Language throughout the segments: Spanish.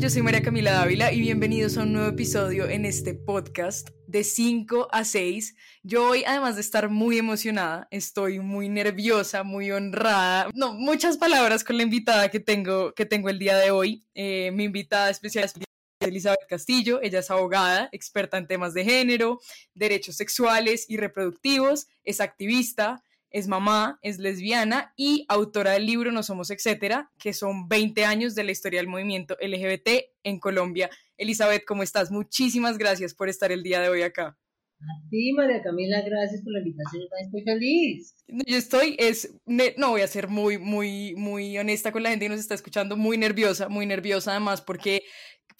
yo soy María Camila Dávila y bienvenidos a un nuevo episodio en este podcast de 5 a 6. Yo hoy, además de estar muy emocionada, estoy muy nerviosa, muy honrada. No, muchas palabras con la invitada que tengo, que tengo el día de hoy. Eh, mi invitada especial es Elizabeth Castillo. Ella es abogada, experta en temas de género, derechos sexuales y reproductivos, es activista, es mamá, es lesbiana y autora del libro No Somos Etcétera, que son 20 años de la historia del movimiento LGBT en Colombia. Elizabeth, ¿cómo estás? Muchísimas gracias por estar el día de hoy acá. A ti, María Camila, gracias por la invitación. Estoy feliz. Yo estoy, es, no voy a ser muy, muy, muy honesta con la gente que nos está escuchando, muy nerviosa, muy nerviosa además, porque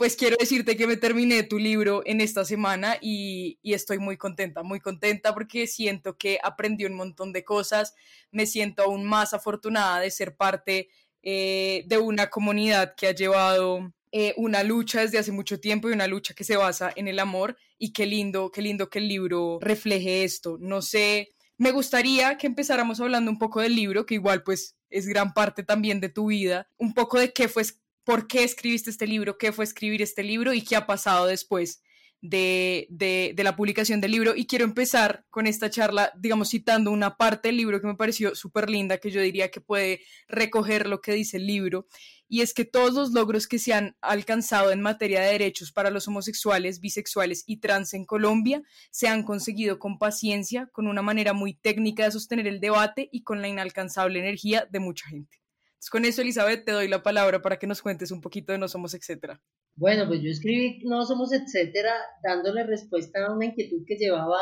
pues quiero decirte que me terminé tu libro en esta semana y, estoy muy contenta, muy contenta porque siento que aprendí un montón de cosas, me siento aún más afortunada de ser parte eh, de una comunidad que ha llevado eh, una lucha desde hace mucho tiempo y una lucha que se basa en el amor y qué lindo, qué lindo que el libro refleje esto. No sé, me gustaría que empezáramos hablando un poco del libro, que igual pues es gran parte también de tu vida, un poco de qué fue por qué escribiste este libro, qué fue escribir este libro y qué ha pasado después de, de, la publicación del libro. Y quiero empezar con esta charla, digamos, citando una parte del libro que me pareció súper linda, que yo diría que puede recoger lo que dice el libro. Y es que todos los logros que se han alcanzado en materia de derechos para los homosexuales, bisexuales y trans en Colombia se han conseguido con paciencia, con una manera muy técnica de sostener el debate y con la inalcanzable energía de mucha gente con eso, Elizabeth, te doy la palabra para que nos cuentes un poquito de No Somos, etcétera. Bueno, pues yo escribí No Somos, etcétera, dándole respuesta a una inquietud que llevaba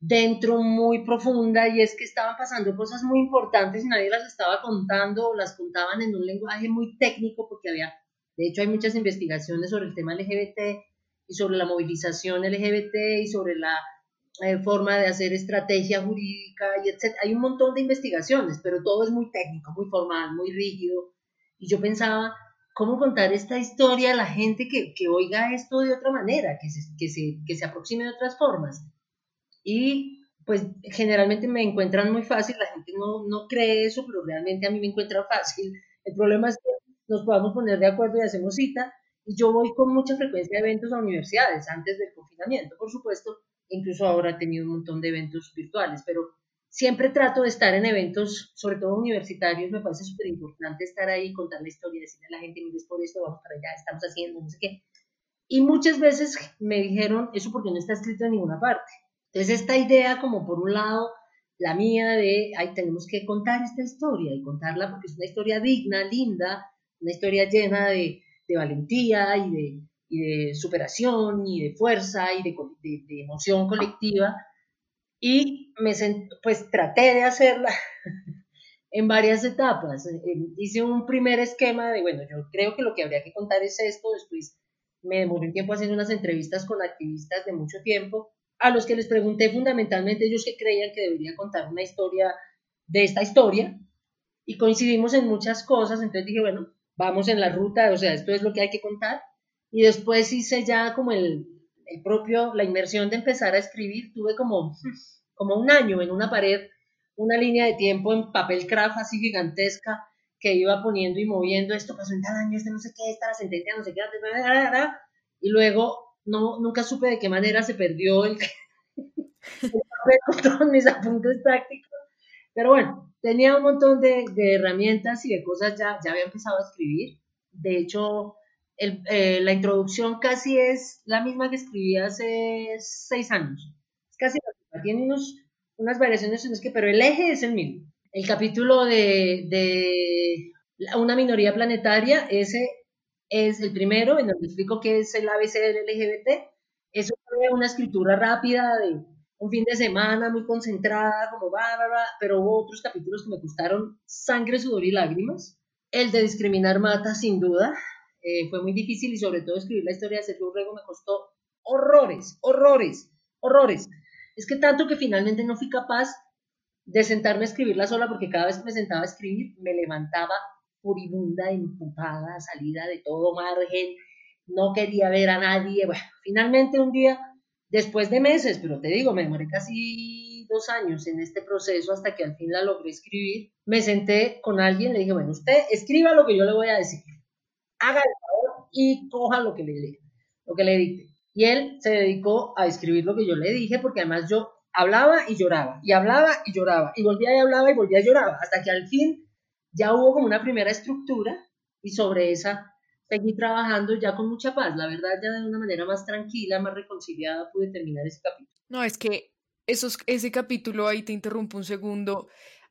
dentro muy profunda y es que estaban pasando cosas muy importantes y nadie las estaba contando o las contaban en un lenguaje muy técnico porque había, de hecho hay muchas investigaciones sobre el tema LGBT y sobre la movilización LGBT y sobre la eh, forma de hacer estrategia jurídica y etc. Hay un montón de investigaciones, pero todo es muy técnico, muy formal, muy rígido. Y yo pensaba, ¿cómo contar esta historia a la gente que, que oiga esto de otra manera, que se, que, se, que se aproxime de otras formas? Y pues generalmente me encuentran muy fácil, la gente no, no cree eso, pero realmente a mí me encuentra fácil. El problema es que nos podamos poner de acuerdo y hacemos cita. Y yo voy con mucha frecuencia a eventos a universidades antes del confinamiento, por supuesto, incluso ahora he tenido un montón de eventos virtuales, pero siempre trato de estar en eventos, sobre todo universitarios, me parece súper importante estar ahí, contar la historia, decirle a la gente, mire, por esto, vamos para allá, estamos haciendo, no sé qué. Y muchas veces me dijeron, eso porque no está escrito en ninguna parte. Entonces, esta idea, como por un lado, la mía de, ay, tenemos que contar esta historia y contarla porque es una historia digna, linda, una historia llena de, de valentía y de, y de superación y de fuerza y de, de, emoción colectiva. Y me pues traté de hacerla en varias etapas. Hice un primer esquema de, bueno, yo creo que lo que habría que contar es esto, después me demoré un tiempo haciendo unas entrevistas con activistas de mucho tiempo, a los que les pregunté fundamentalmente ellos que creían que debería contar una historia de esta historia, y coincidimos en muchas cosas, entonces dije, bueno, vamos en la ruta, o sea, esto es lo que hay que contar, y después hice ya como el, el propio, la inmersión de empezar a escribir, tuve como, como un año en una pared, una línea de tiempo en papel craft así gigantesca que iba poniendo y moviendo, esto pasó en tal año, este no sé qué, esta la sentencia, no sé qué, y luego no, nunca supe de qué manera se perdió el, el papel con todos mis apuntes tácticos, pero bueno, tenía un montón de, de herramientas y de cosas, ya, ya había empezado a escribir, de hecho, eh, la introducción casi es la misma que escribí hace seis años. Es casi la misma. Tiene unos, unas variaciones que, pero el eje es el mismo. El capítulo de, de una minoría planetaria, ese es el primero, en donde explico qué es el ABC del LGBT. Eso fue una escritura rápida de un fin de semana muy concentrada, como va, pero hubo otros capítulos que me gustaron, sangre, sudor y lágrimas. El de discriminar mata, sin duda. Eh, fue muy difícil y sobre todo escribir la historia de Sergio Urrego me costó horrores, horrores, horrores. Es que tanto que finalmente no fui capaz de sentarme a escribirla sola porque cada vez que me sentaba a escribir me levantaba furibunda, empupada, salida de todo margen, no quería ver a nadie. Bueno, finalmente un día, después de meses, pero te digo, me demoré casi dos años en este proceso hasta que al fin la logré escribir, me senté con alguien, le dije, bueno, usted escriba lo que yo le voy a decir haga el favor y coja lo que le, lo que le dicte. Y él se dedicó a escribir lo que yo le dije, porque además yo hablaba y lloraba, y hablaba y lloraba, y volvía y hablaba y volvía y lloraba, hasta que al fin ya hubo como una primera estructura y sobre esa seguí trabajando ya con mucha paz. La verdad, ya de una manera más tranquila, más reconciliada, pude terminar ese capítulo. No, es que esos, ese capítulo, ahí te interrumpo un segundo,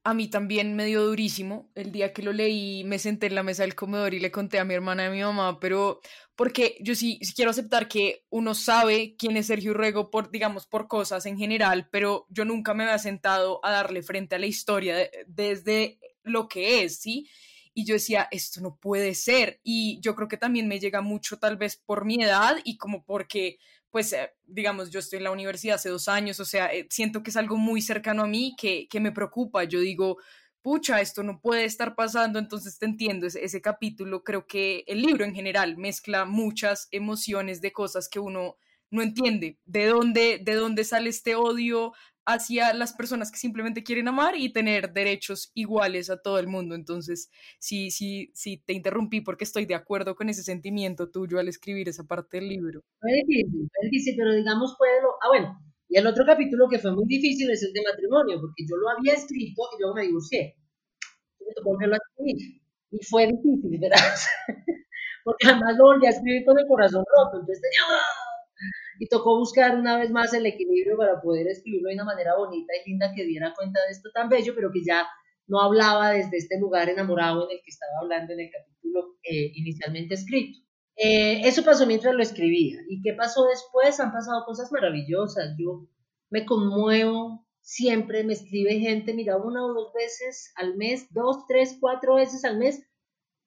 a mí también me dio durísimo. El día que lo leí me senté en la mesa del comedor y le conté a mi hermana y a mi mamá, pero porque yo sí, quiero aceptar que uno sabe quién es Sergio Urrego por, digamos, por cosas en general, pero yo nunca me había sentado a darle frente a la historia desde lo que es, ¿sí? Y yo decía, esto no puede ser. Y yo creo que también me llega mucho tal vez por mi edad y como porque pues, eh, digamos, yo estoy en la universidad hace dos años, o sea, eh, siento que es algo muy cercano a mí que, que me preocupa. Yo digo, pucha, esto no puede estar pasando, entonces te entiendo, ese, ese, capítulo, creo que el libro en general mezcla muchas emociones de cosas que uno no entiende, de dónde, de dónde sale este odio hacia las personas que simplemente quieren amar y tener derechos iguales a todo el mundo. Entonces, sí, sí, sí, te interrumpí porque estoy de acuerdo con ese sentimiento tuyo al escribir esa parte del libro. Fue difícil, fue difícil, pero digamos fue lo... Ah, bueno, y el otro capítulo que fue muy difícil es el de matrimonio, porque yo lo había escrito y luego me divorcié. Y fue difícil, ¿verdad? porque además lo volví a escribir con el corazón roto. Entonces tenía y tocó buscar una vez más el equilibrio para poder escribirlo de una manera bonita y linda que diera cuenta de esto tan bello, pero que ya no hablaba desde este lugar enamorado en el que estaba hablando en el capítulo eh, inicialmente escrito. Eh, eso pasó mientras lo escribía. ¿Y qué pasó después? Han pasado cosas maravillosas. Yo me conmuevo siempre, me escribe gente, mira, una o dos veces al mes, dos, tres, cuatro veces al mes,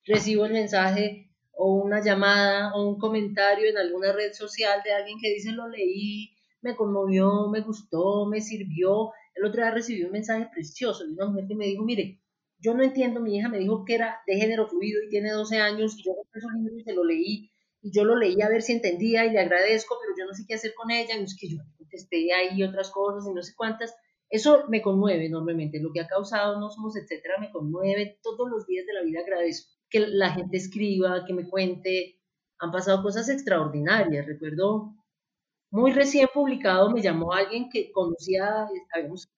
recibo el mensaje o una llamada o un comentario en alguna red social de alguien que dice lo leí, me conmovió, me gustó, me sirvió. El otro día recibí un mensaje precioso de una mujer que me dijo, mire, yo no entiendo, mi hija me dijo que era de género fluido y tiene 12 años y yo compré su libro y se lo leí y yo lo leí a ver si entendía y le agradezco, pero yo no sé qué hacer con ella, no es que yo contesté ahí otras cosas y no sé cuántas. Eso me conmueve enormemente, lo que ha causado No Somos Etcétera me conmueve, todos los días de la vida agradezco que la gente escriba, que me cuente. Han pasado cosas extraordinarias. Recuerdo muy recién publicado, me llamó alguien que conocía, habíamos,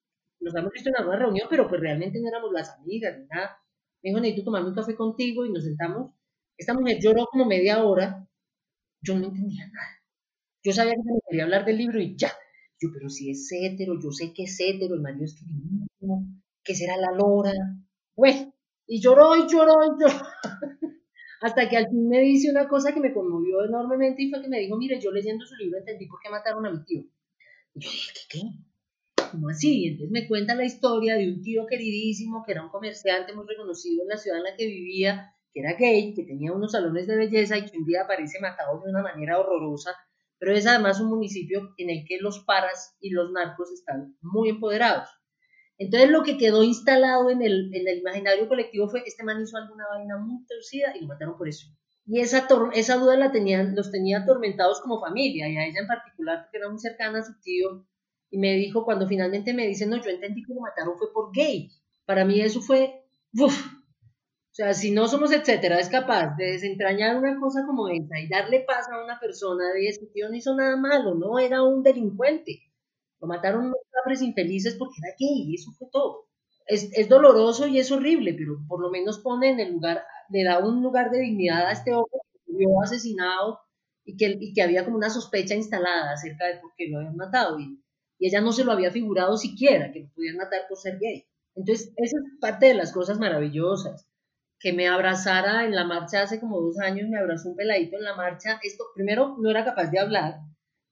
nos habíamos visto en alguna reunión, pero pues realmente no éramos las amigas ni nada. Me dijo, necesito tomarme un café contigo y nos sentamos. Esta mujer lloró como media hora. Yo no entendía nada. Yo sabía que me quería hablar del libro y ya. Yo, pero si es hétero, yo sé que es hétero, el marido es que será la lora. Bueno, y lloró y lloró y lloró. Hasta que al fin me dice una cosa que me conmovió enormemente y fue que me dijo, mire, yo leyendo su libro entendí por qué mataron a mi tío. Y yo dije, ¿qué qué? ¿Cómo así? Entonces me cuenta la historia de un tío queridísimo que era un comerciante muy reconocido en la ciudad en la que vivía, que era gay, que tenía unos salones de belleza y que un día aparece matado de una manera horrorosa, pero es además un municipio en el que los paras y los narcos están muy empoderados. Entonces lo que quedó instalado en el, en el imaginario colectivo fue, este man hizo alguna vaina muy torcida y lo mataron por eso. Y esa, esa duda la tenían, los tenía atormentados como familia, y a ella en particular, porque era muy cercana a su tío, y me dijo, cuando finalmente me dice, no, yo entendí que lo mataron fue por gay. Para mí eso fue, uff, o sea, si no somos, etcétera, es capaz de desentrañar una cosa como esa y darle paz a una persona de ese tío no hizo nada malo, no era un delincuente. Lo mataron unos cabres infelices porque era gay, eso fue todo. Es, es, doloroso y es horrible, pero por lo menos pone en el lugar, le da un lugar de dignidad a este hombre que murió asesinado y que, y que había como una sospecha instalada acerca de por qué lo habían matado. Y, y ella no se lo había figurado siquiera, que lo podían matar por ser gay. Entonces, esa es parte de las cosas maravillosas. Que me abrazara en la marcha hace como dos años, me abrazó un peladito en la marcha. Esto, primero, no era capaz de hablar,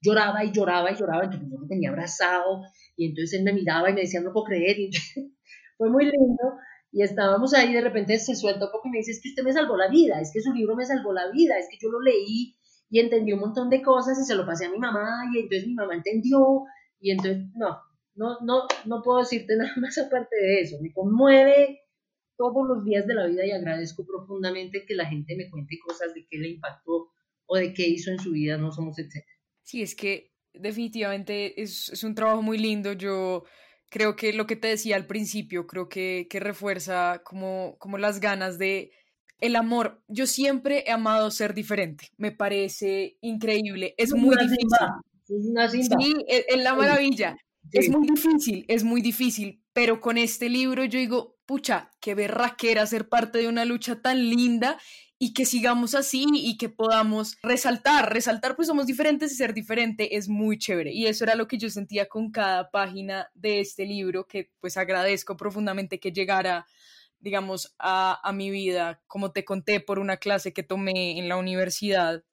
lloraba y lloraba y lloraba, entonces yo lo tenía abrazado y entonces él me miraba y me decía, no puedo creer, y fue muy lindo y estábamos ahí, de repente se suelta un poco y me dice, es que usted me salvó la vida, es que su libro me salvó la vida, es que yo lo leí y entendí un montón de cosas y se lo pasé a mi mamá y entonces mi mamá entendió y entonces, no, no, no, no puedo decirte nada más aparte de eso, me conmueve todos los días de la vida y agradezco profundamente que la gente me cuente cosas de qué le impactó o de qué hizo en su vida, no somos etcétera. Sí, es que definitivamente es, es, un trabajo muy lindo. Yo creo que lo que te decía al principio, creo que, que refuerza como, como las ganas de El amor, yo siempre he amado ser diferente, me parece increíble, es muy difícil. Sí, es, la maravilla. Es muy difícil, es muy difícil, pero con este libro yo digo, pucha, qué berraquera ser parte de una lucha tan linda y que sigamos así y que podamos resaltar, resaltar pues somos diferentes y ser diferente es muy chévere. Y eso era lo que yo sentía con cada página de este libro que pues agradezco profundamente que llegara digamos a, a mi vida como te conté por una clase que tomé en la universidad.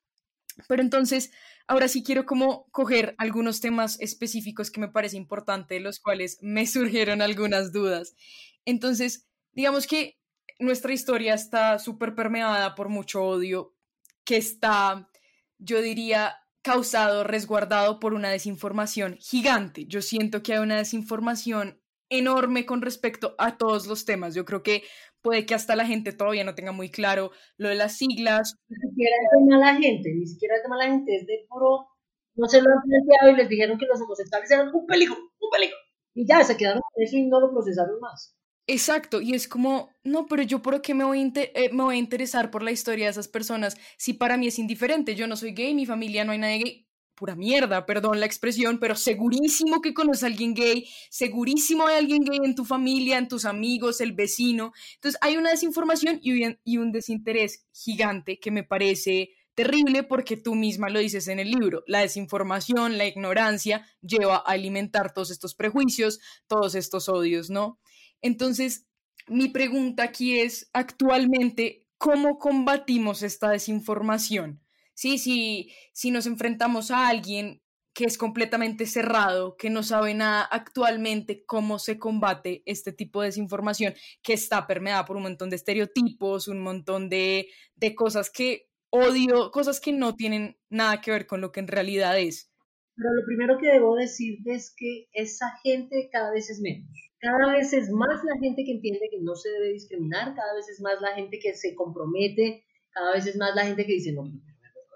Pero entonces ahora sí quiero como coger algunos temas específicos que me parece importante los cuales me surgieron algunas dudas. Entonces digamos que nuestra historia está súper permeada por mucho odio que está, yo diría, causado, resguardado por una desinformación gigante. Yo siento que hay una desinformación enorme con respecto a todos los temas. Yo creo que puede que hasta la gente todavía no tenga muy claro lo de las siglas. Ni siquiera es de mala gente, ni siquiera es de mala gente, es de puro, no se lo han planteado y les dijeron que los homosexuales eran un peligro, un peligro. Y ya, se quedaron con eso y no lo procesaron más. Exacto, y es como, no, pero yo por qué me voy, eh, me voy a interesar por la historia de esas personas si para mí es indiferente, yo no soy gay, mi familia no hay nadie gay, pura mierda, perdón la expresión, pero segurísimo que conoces a alguien gay, segurísimo hay alguien gay en tu familia, en tus amigos, el vecino. Entonces hay una desinformación y y un desinterés gigante que me parece terrible porque tú misma lo dices en el libro. La desinformación, la ignorancia lleva a alimentar todos estos prejuicios, todos estos odios, ¿no? Entonces, mi pregunta aquí es, actualmente, ¿cómo combatimos esta desinformación? Sí, sí, si nos enfrentamos a alguien que es completamente cerrado, que no sabe nada actualmente cómo se combate este tipo de desinformación que está permeada por un montón de estereotipos, un montón de, de cosas que odio, cosas que no tienen nada que ver con lo que en realidad es. Pero lo primero que debo decirte es que esa gente cada vez es menos. Cada vez es más la gente que entiende que no se debe discriminar, cada vez es más la gente que se compromete, cada vez es más la gente que dice, no,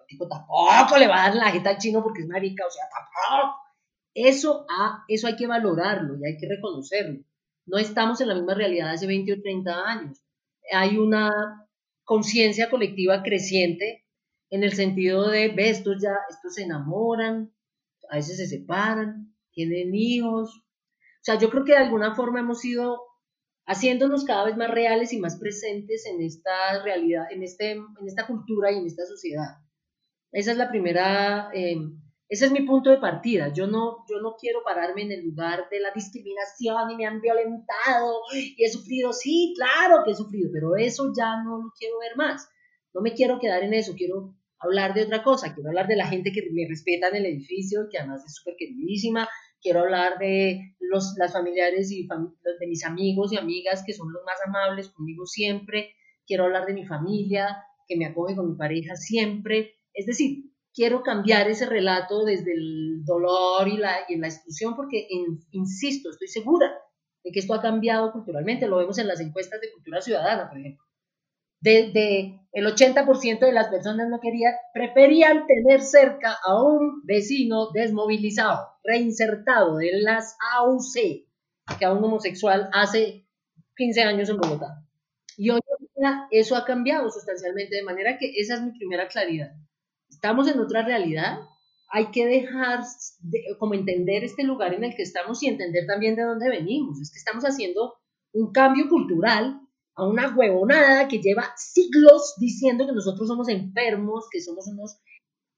tipo tampoco le va a dar la jeta al chino porque es marica, o sea, tampoco. Eso, ah, eso hay que valorarlo y hay que reconocerlo. No estamos en la misma realidad hace 20 o 30 años. Hay una conciencia colectiva creciente en el sentido de, ve, estos ya, estos se enamoran, a veces se separan, tienen hijos, o sea, yo creo que de alguna forma hemos ido haciéndonos cada vez más reales y más presentes en esta realidad, en, este, en esta cultura y en esta sociedad. Esa es la primera, eh, ese es mi punto de partida. Yo no, yo no quiero pararme en el lugar de la discriminación y me han violentado y he sufrido. Sí, claro que he sufrido, pero eso ya no lo quiero ver más. No me quiero quedar en eso, quiero hablar de otra cosa, quiero hablar de la gente que me respeta en el edificio, que además es súper queridísima, quiero hablar de los, las familiares y de mis amigos y amigas que son los más amables conmigo siempre, quiero hablar de mi familia, que me acoge con mi pareja siempre, es decir, quiero cambiar ese relato desde el dolor y la, y la exclusión porque, insisto, estoy segura de que esto ha cambiado culturalmente, lo vemos en las encuestas de cultura ciudadana, por ejemplo de, el 80% de las personas no querían, preferían tener cerca a un vecino desmovilizado, reinsertado de las AUC, que a un homosexual hace 15 años en Bogotá. Y hoy eso ha cambiado sustancialmente, de manera que esa es mi primera claridad. Estamos en otra realidad, hay que dejar de, como entender este lugar en el que estamos y entender también de dónde venimos. Es que estamos haciendo un cambio cultural a una huevonada que lleva siglos diciendo que nosotros somos enfermos, que somos unos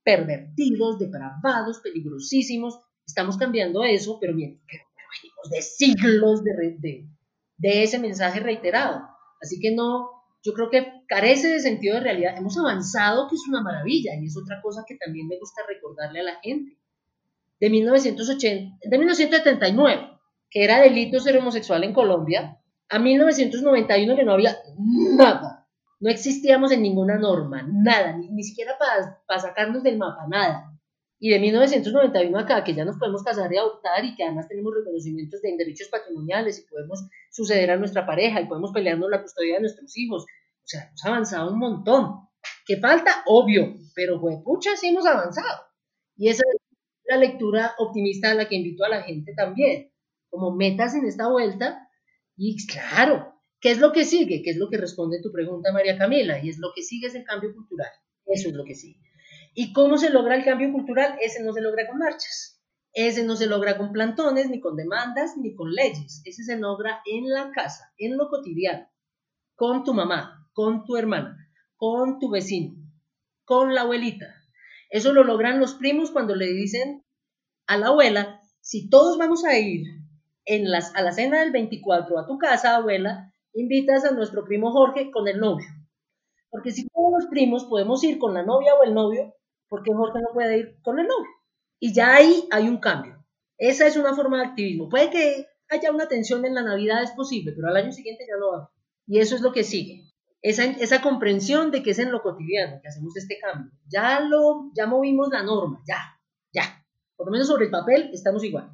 pervertidos, depravados, peligrosísimos. Estamos cambiando eso, pero bien, pero, de siglos de, de, de ese mensaje reiterado. Así que no, yo creo que carece de sentido de realidad. Hemos avanzado, que es una maravilla, y es otra cosa que también me gusta recordarle a la gente. De 1980, de 1979, que era delito ser homosexual en Colombia, a 1991 que no había nada. No existíamos en ninguna norma, nada, ni, siquiera para sacarnos del mapa, nada. Y de 1991 acá, que ya nos podemos casar y adoptar y que además tenemos reconocimientos de derechos patrimoniales y podemos suceder a nuestra pareja y podemos pelearnos la custodia de nuestros hijos. O sea, hemos avanzado un montón. ¿Qué falta? Obvio, pero pucha, sí hemos avanzado. Y esa es la lectura optimista a la que invito a la gente también. Como metas en esta vuelta, y claro, ¿Qué es lo que sigue? ¿Qué es lo que responde tu pregunta, María Camila? Y es lo que sigue es el cambio cultural. Eso es lo que sigue. ¿Y cómo se logra el cambio cultural? Ese no se logra con marchas. Ese no se logra con plantones, ni con demandas, ni con leyes. Ese se logra en la casa, en lo cotidiano, con tu mamá, con tu hermana, con tu vecino, con la abuelita. Eso lo logran los primos cuando le dicen a la abuela, si todos vamos a ir en las, a la cena del 24 a tu casa, abuela, invitas a nuestro primo Jorge con el novio. Porque si todos los primos podemos ir con la novia o el novio, ¿por qué Jorge no puede ir con el novio? Y ya ahí hay un cambio. Esa es una forma de activismo. Puede que haya una tensión en la Navidad, es posible, pero al año siguiente ya no va. Y eso es lo que sigue. Esa, esa comprensión de que es en lo cotidiano que hacemos este cambio. Ya lo, ya movimos la norma, ya, ya. Por lo menos sobre el papel estamos igual.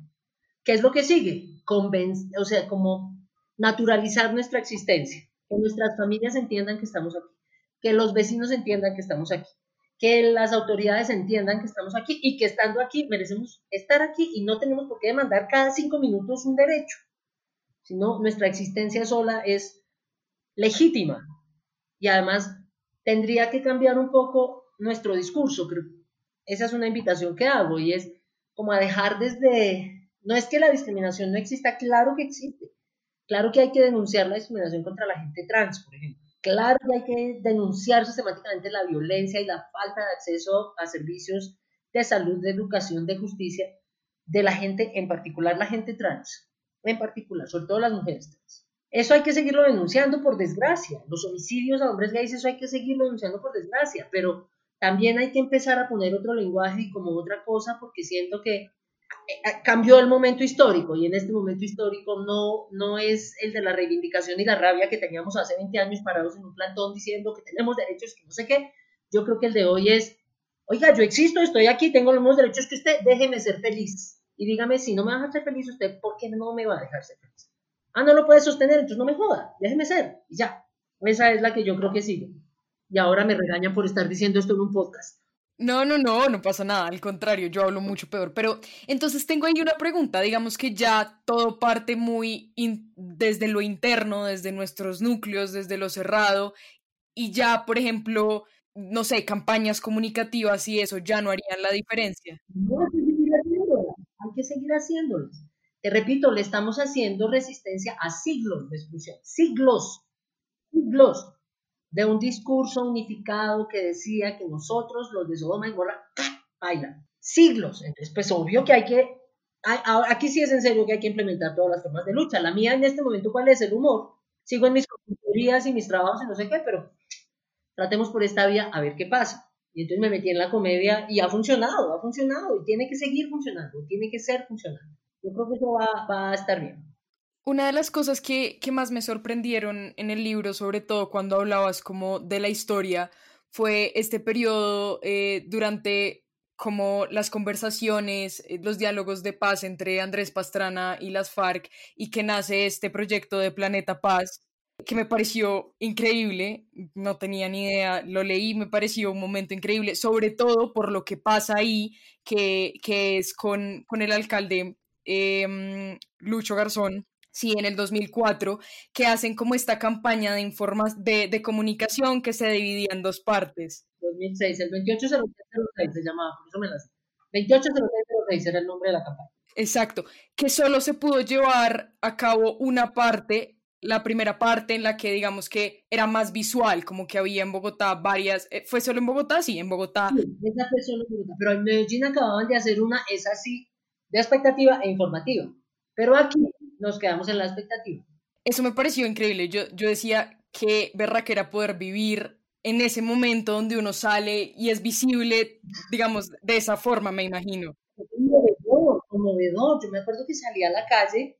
¿Qué es lo que sigue? o sea, como naturalizar nuestra existencia, que nuestras familias entiendan que estamos aquí que los vecinos entiendan que estamos aquí, que las autoridades entiendan que estamos aquí y que estando aquí merecemos estar aquí y no tenemos por qué demandar cada cinco minutos un derecho, sino nuestra existencia sola es legítima y además tendría que cambiar un poco nuestro discurso. Creo. Esa es una invitación que hago y es como a dejar desde, no es que la discriminación no exista, claro que existe, claro que hay que denunciar la discriminación contra la gente trans, por ejemplo Claro que hay que denunciar sistemáticamente la violencia y la falta de acceso a servicios de salud, de educación, de justicia de la gente, en particular la gente trans, en particular, sobre todo las mujeres trans. Eso hay que seguirlo denunciando por desgracia. Los homicidios a hombres gays, eso hay que seguirlo denunciando por desgracia, pero también hay que empezar a poner otro lenguaje y como otra cosa porque siento que cambió el momento histórico y en este momento histórico no, no es el de la reivindicación y la rabia que teníamos hace 20 años parados en un plantón diciendo que tenemos derechos, que no sé qué. Yo creo que el de hoy es, oiga, yo existo, estoy aquí, tengo los mismos derechos que usted, déjeme ser feliz. Y dígame, si no me va a dejar ser feliz usted, ¿por qué no me va a dejar ser feliz? Ah, no lo puede sostener, entonces no me joda, déjeme ser. Y ya, esa es la que yo creo que sigue. Y ahora me regañan por estar diciendo esto en un podcast. No, no, no, no pasa nada, al contrario, yo hablo mucho peor. Pero entonces tengo ahí una pregunta, digamos que ya todo parte muy desde lo interno, desde nuestros núcleos, desde lo cerrado, y ya, por ejemplo, no sé, campañas comunicativas y eso ya no harían la diferencia. No, hay que seguir haciéndolo, hay que seguir haciéndolo. Te repito, le estamos haciendo resistencia a siglos de exclusión, siglos, siglos de un discurso unificado que decía que nosotros, los de Sodoma y Gomorra, bailan siglos. Entonces, pues obvio que hay que, aquí sí es en serio que hay que implementar todas las formas de lucha. La mía en este momento, ¿cuál es el humor? Sigo en mis consultorías y mis trabajos y no sé qué, pero tratemos por esta vía a ver qué pasa. Y entonces me metí en la comedia y ha funcionado, ha funcionado y tiene que seguir funcionando, tiene que ser funcionando. Yo creo que eso va, va a estar bien. Una de las cosas que, más me sorprendieron en el libro, sobre todo cuando hablabas como de la historia, fue este periodo eh, durante como las conversaciones, eh, los diálogos de paz entre Andrés Pastrana y las FARC y que nace este proyecto de Planeta Paz, que me pareció increíble, no tenía ni idea, lo leí, me pareció un momento increíble, sobre todo por lo que pasa ahí, que, es con, con el alcalde em, Lucho Garzón, sí, en el 2004, que hacen como esta campaña de, informas de, de comunicación que se dividía en dos partes. 2006, el 280606 se llamaba, por eso me las... 280606 era el nombre de la campaña. Exacto, que solo se pudo llevar a cabo una parte, la primera parte en la que digamos que era más visual, como que había en Bogotá varias, eh, ¿fue solo en Bogotá? Sí, en Bogotá. Sí, esa fue solo en Bogotá, pero en Medellín acababan de hacer una, es así, de expectativa e informativa, pero aquí nos quedamos en la expectativa. Eso me pareció increíble. Yo, yo decía que que era poder vivir en ese momento donde uno sale y es visible, digamos, de esa forma, me imagino. Conmovedor, conmovedor. Yo me acuerdo que salía a la calle,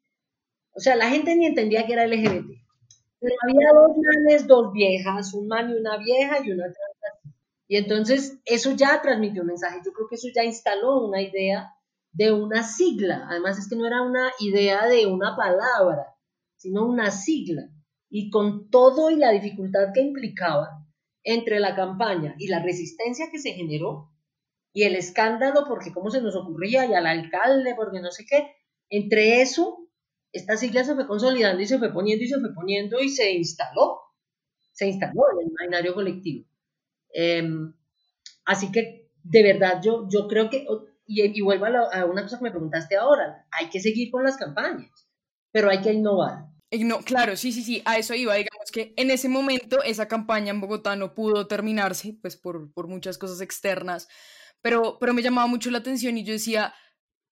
o sea, la gente ni entendía que era LGBT. Pero había dos manes, dos viejas, un man y una vieja y una trans. Y entonces eso ya transmitió un mensaje. Yo creo que eso ya instaló una idea de una sigla. Además es que no era una idea de una palabra, sino una sigla. Y con todo y la dificultad que implicaba entre la campaña y la resistencia que se generó, y el escándalo, porque cómo se nos ocurría, y al alcalde, porque no sé qué, entre eso esta sigla se fue consolidando y se fue poniendo y se fue poniendo y se instaló, se instaló en el imaginario colectivo. Em, así que, de verdad, yo, yo creo que, y, vuelvo a, una cosa que me preguntaste ahora, hay que seguir con las campañas, pero hay que innovar. No, claro, sí, sí, sí, a eso iba. Digamos que en ese momento esa campaña en Bogotá no pudo terminarse, pues por, por muchas cosas externas, pero, pero me llamaba mucho la atención y yo decía,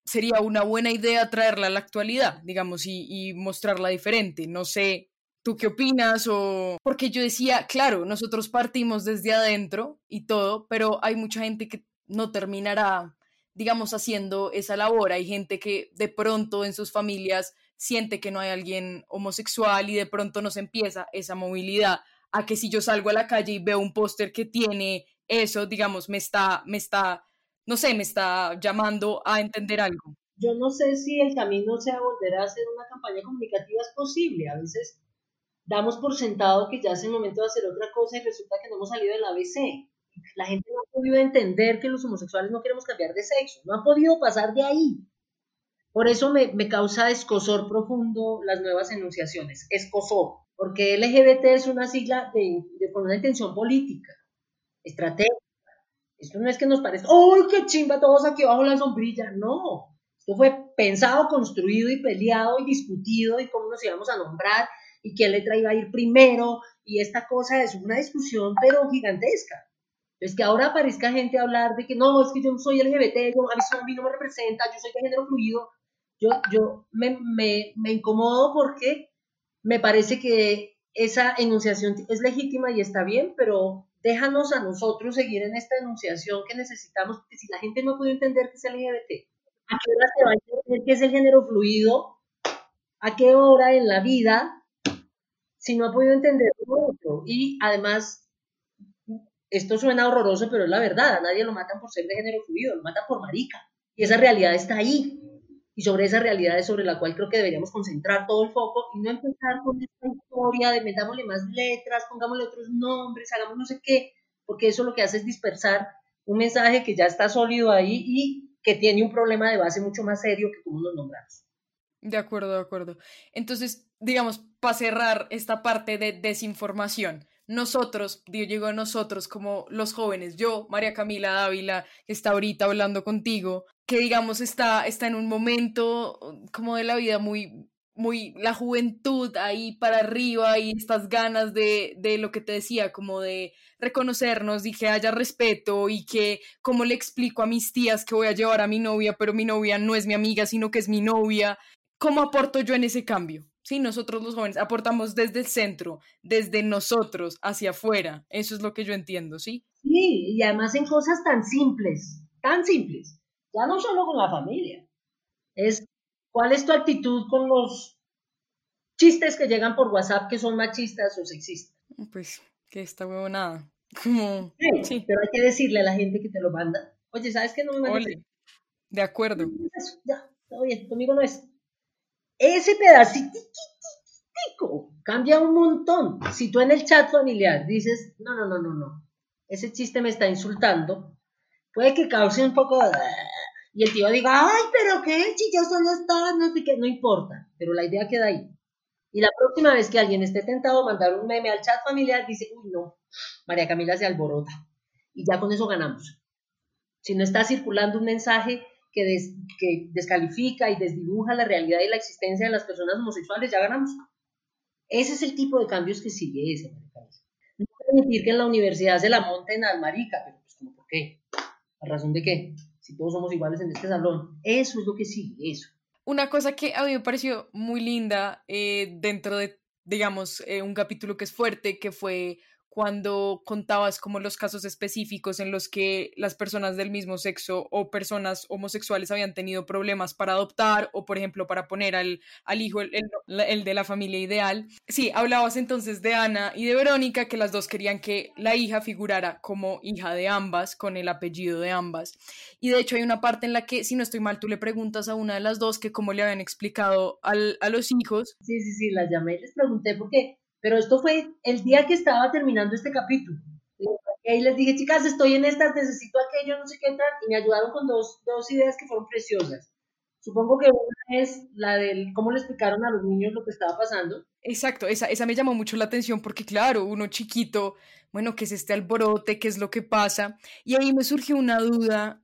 sería una buena idea traerla a la actualidad, digamos, y, y mostrarla diferente. No sé, ¿tú qué opinas? O porque yo decía, claro, nosotros partimos desde adentro y todo, pero hay mucha gente que no terminará, digamos, haciendo esa labor. Hay gente que de pronto en sus familias siente que no hay alguien homosexual y de pronto nos empieza esa movilidad a que si yo salgo a la calle y veo un póster que tiene eso, digamos, me está, me está no sé, me está llamando a entender algo. Yo no sé si el camino sea volver a hacer una campaña comunicativa es posible. A veces damos por sentado que ya es el momento de hacer otra cosa y resulta que no hemos salido del ABC. La gente no ha podido entender que los homosexuales no queremos cambiar de sexo, no ha podido pasar de ahí. Por eso me, me causa escosor profundo las nuevas enunciaciones, escosor, porque LGBT es una sigla de, con una intención política, estratégica, esto no es que nos parezca, ¡ay, qué chimba todos aquí bajo la sombrilla! No, esto fue pensado, construido y peleado y discutido y cómo nos íbamos a nombrar y qué letra iba a ir primero y esta cosa es una discusión pero gigantesca. Es que ahora aparezca gente a hablar de que no, es que yo no soy LGBT, yo, a, mí, no me representa, yo soy de género fluido. Yo, yo me, me, me incomodo porque me parece que esa enunciación es legítima y está bien, pero déjanos a nosotros seguir en esta enunciación que necesitamos, porque si la gente no puede entender qué es LGBT, ¿a qué hora se va a entender qué es el género fluido? ¿A qué hora en la vida? Si no ha podido entender otro. Y además, esto suena horroroso, pero es la verdad, a nadie lo matan por ser de género fluido, lo matan por marica. Y esa realidad está ahí y sobre esa realidad es sobre la cual creo que deberíamos concentrar todo el foco y no empezar con esta historia de metámosle más letras, pongámosle otros nombres, hagamos no sé qué, porque eso lo que hace es dispersar un mensaje que ya está sólido ahí y que tiene un problema de base mucho más serio que cómo nos nombramos. De acuerdo, de acuerdo. Entonces, digamos, para cerrar esta parte de desinformación, nosotros, digo a nosotros como los jóvenes, yo, María Camila Dávila, que está ahorita hablando contigo, que digamos está, está en un momento como de la vida muy, muy, la juventud ahí para arriba y estas ganas de, de lo que te decía, como de reconocernos y que haya respeto y que como le explico a mis tías que voy a llevar a mi novia, pero mi novia no es mi amiga, sino que es mi novia, ¿cómo aporto yo en ese cambio? Sí, nosotros los jóvenes aportamos desde el centro, desde nosotros hacia afuera. Eso es lo que yo entiendo, ¿sí? Sí, y además en cosas tan simples, tan simples. Ya no solo con la familia. Es cuál es tu actitud con los chistes que llegan por WhatsApp que son machistas o sexistas. Pues que esta huevonada. Como... Sí, pero hay que decirle a la gente que te lo manda. Oye, ¿sabes qué? No me mandes De acuerdo. Ya, todo bien, conmigo no es ese pedacito cambia un montón. Si tú en el chat familiar dices, no, no, no, no, no, ese chiste me está insultando, puede que cause un poco de... Y el tío diga, ay, pero qué, si yo solo estaba, no sé qué, no importa, pero la idea queda ahí. Y la próxima vez que alguien esté tentado a mandar un meme al chat familiar, dice, uy, no, María Camila se alborota. Y ya con eso ganamos. Si no está circulando un mensaje que, descalifica y desdibuja la realidad y la existencia de las personas homosexuales, ya ganamos. Ese es el tipo de cambios que sigue ese. No permitir que en la universidad se la monten al marica, pero pues ¿por qué? ¿A razón de qué? Si todos somos iguales en este salón. Eso es lo que sigue, eso. Una cosa que a mí me pareció muy linda eh, dentro de, digamos, eh, un capítulo que es fuerte, que fue cuando contabas como los casos específicos en los que las personas del mismo sexo o personas homosexuales habían tenido problemas para adoptar o, por ejemplo, para poner al, al hijo el, el, de la familia ideal. Sí, hablabas entonces de Ana y de Verónica, que las dos querían que la hija figurara como hija de ambas, con el apellido de ambas. Y de hecho hay una parte en la que, si no estoy mal, tú le preguntas a una de las dos que cómo le habían explicado al, a los hijos. Sí, sí, sí, las llamé y les pregunté por qué pero esto fue el día que estaba terminando este capítulo. Y les dije, chicas, estoy en estas, necesito aquello, no sé qué tal, y me ayudaron con dos, dos ideas que fueron preciosas. Supongo que una es la del cómo le explicaron a los niños lo que estaba pasando. Exacto, esa, esa me llamó mucho la atención porque claro, uno chiquito, bueno, ¿qué es este alborote? ¿Qué es lo que pasa? Y ahí me surgió una duda.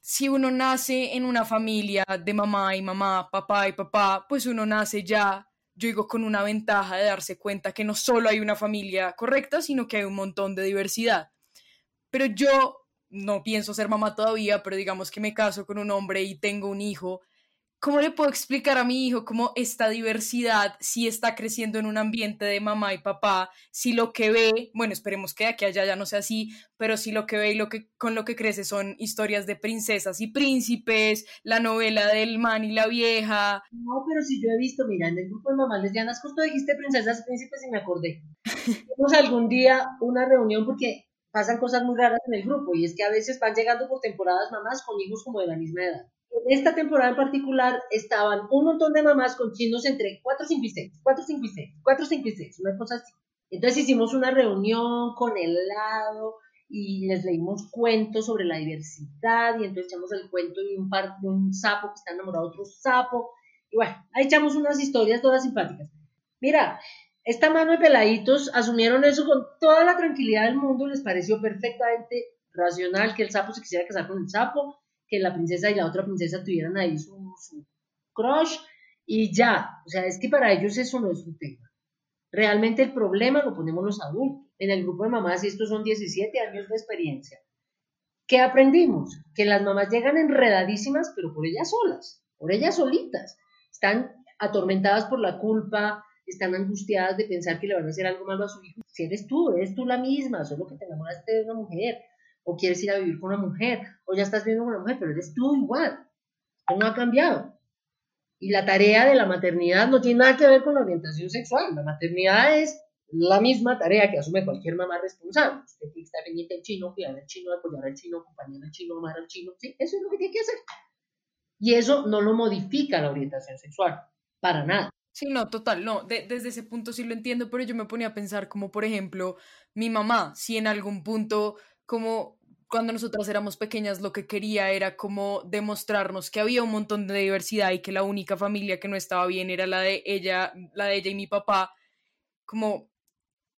Si uno nace en una familia de mamá y mamá, papá y papá, pues uno nace ya, yo digo, con una ventaja de darse cuenta que no solo hay una familia correcta, sino que hay un montón de diversidad. Pero yo no pienso ser mamá todavía, pero digamos que me caso con un hombre y tengo un hijo ¿cómo le puedo explicar a mi hijo cómo esta diversidad si está creciendo en un ambiente de mamá y papá, si lo que ve, bueno, esperemos que aquí allá ya no sea así, pero si lo que ve y lo que con lo que crece son historias de princesas y príncipes, la novela del man y la vieja. No, pero si yo he visto, mira, en el grupo de mamás lesbianas, justo dijiste princesas y príncipes y me acordé. Algún día una reunión porque pasan cosas muy raras en el grupo y es que a veces van llegando por temporadas mamás con hijos como de la misma edad en esta temporada en particular estaban un montón de mamás con chinos entre 4, 5 y 6, 4, 5 y 6, 4, 5 y 6, una cosa así. Entonces hicimos una reunión con el lado y les leímos cuentos sobre la diversidad y entonces echamos el cuento de un, par, de un sapo que está enamorado de otro sapo y bueno, ahí echamos unas historias todas simpáticas. Mira, esta mano de peladitos asumieron eso con toda la tranquilidad del mundo, les pareció perfectamente racional que el sapo se quisiera casar con el sapo, que la princesa y la otra princesa tuvieran ahí su, crush y ya, o sea, es que para ellos eso no es un tema. Realmente el problema lo ponemos los adultos. En el grupo de mamás, y estos son 17 años de experiencia, ¿qué aprendimos? Que las mamás llegan enredadísimas, pero por ellas solas, por ellas solitas. Están atormentadas por la culpa, están angustiadas de pensar que le van a hacer algo malo a su hijo. Si eres tú, eres tú la misma, solo que te enamoraste de una mujer o quieres ir a vivir con una mujer, o ya estás viviendo con una mujer, pero eres tú igual. no ha cambiado. Y la tarea de la maternidad no tiene nada que ver con la orientación sexual. La maternidad es la misma tarea que asume cualquier mamá responsable. Usted tiene que estar pendiente del chino, cuidar al chino, apoyar al chino, acompañar al chino, amar al chino. ¿sí? Eso es lo que tiene que hacer. Y eso no lo modifica la orientación sexual, para nada. Sí, no, total, no, desde ese punto sí lo entiendo, pero yo me ponía a pensar como, por ejemplo, mi mamá, si en algún punto como cuando nosotras éramos pequeñas lo que quería era como demostrarnos que había un montón de diversidad y que la única familia que no estaba bien era la de ella, la de ella y mi papá, como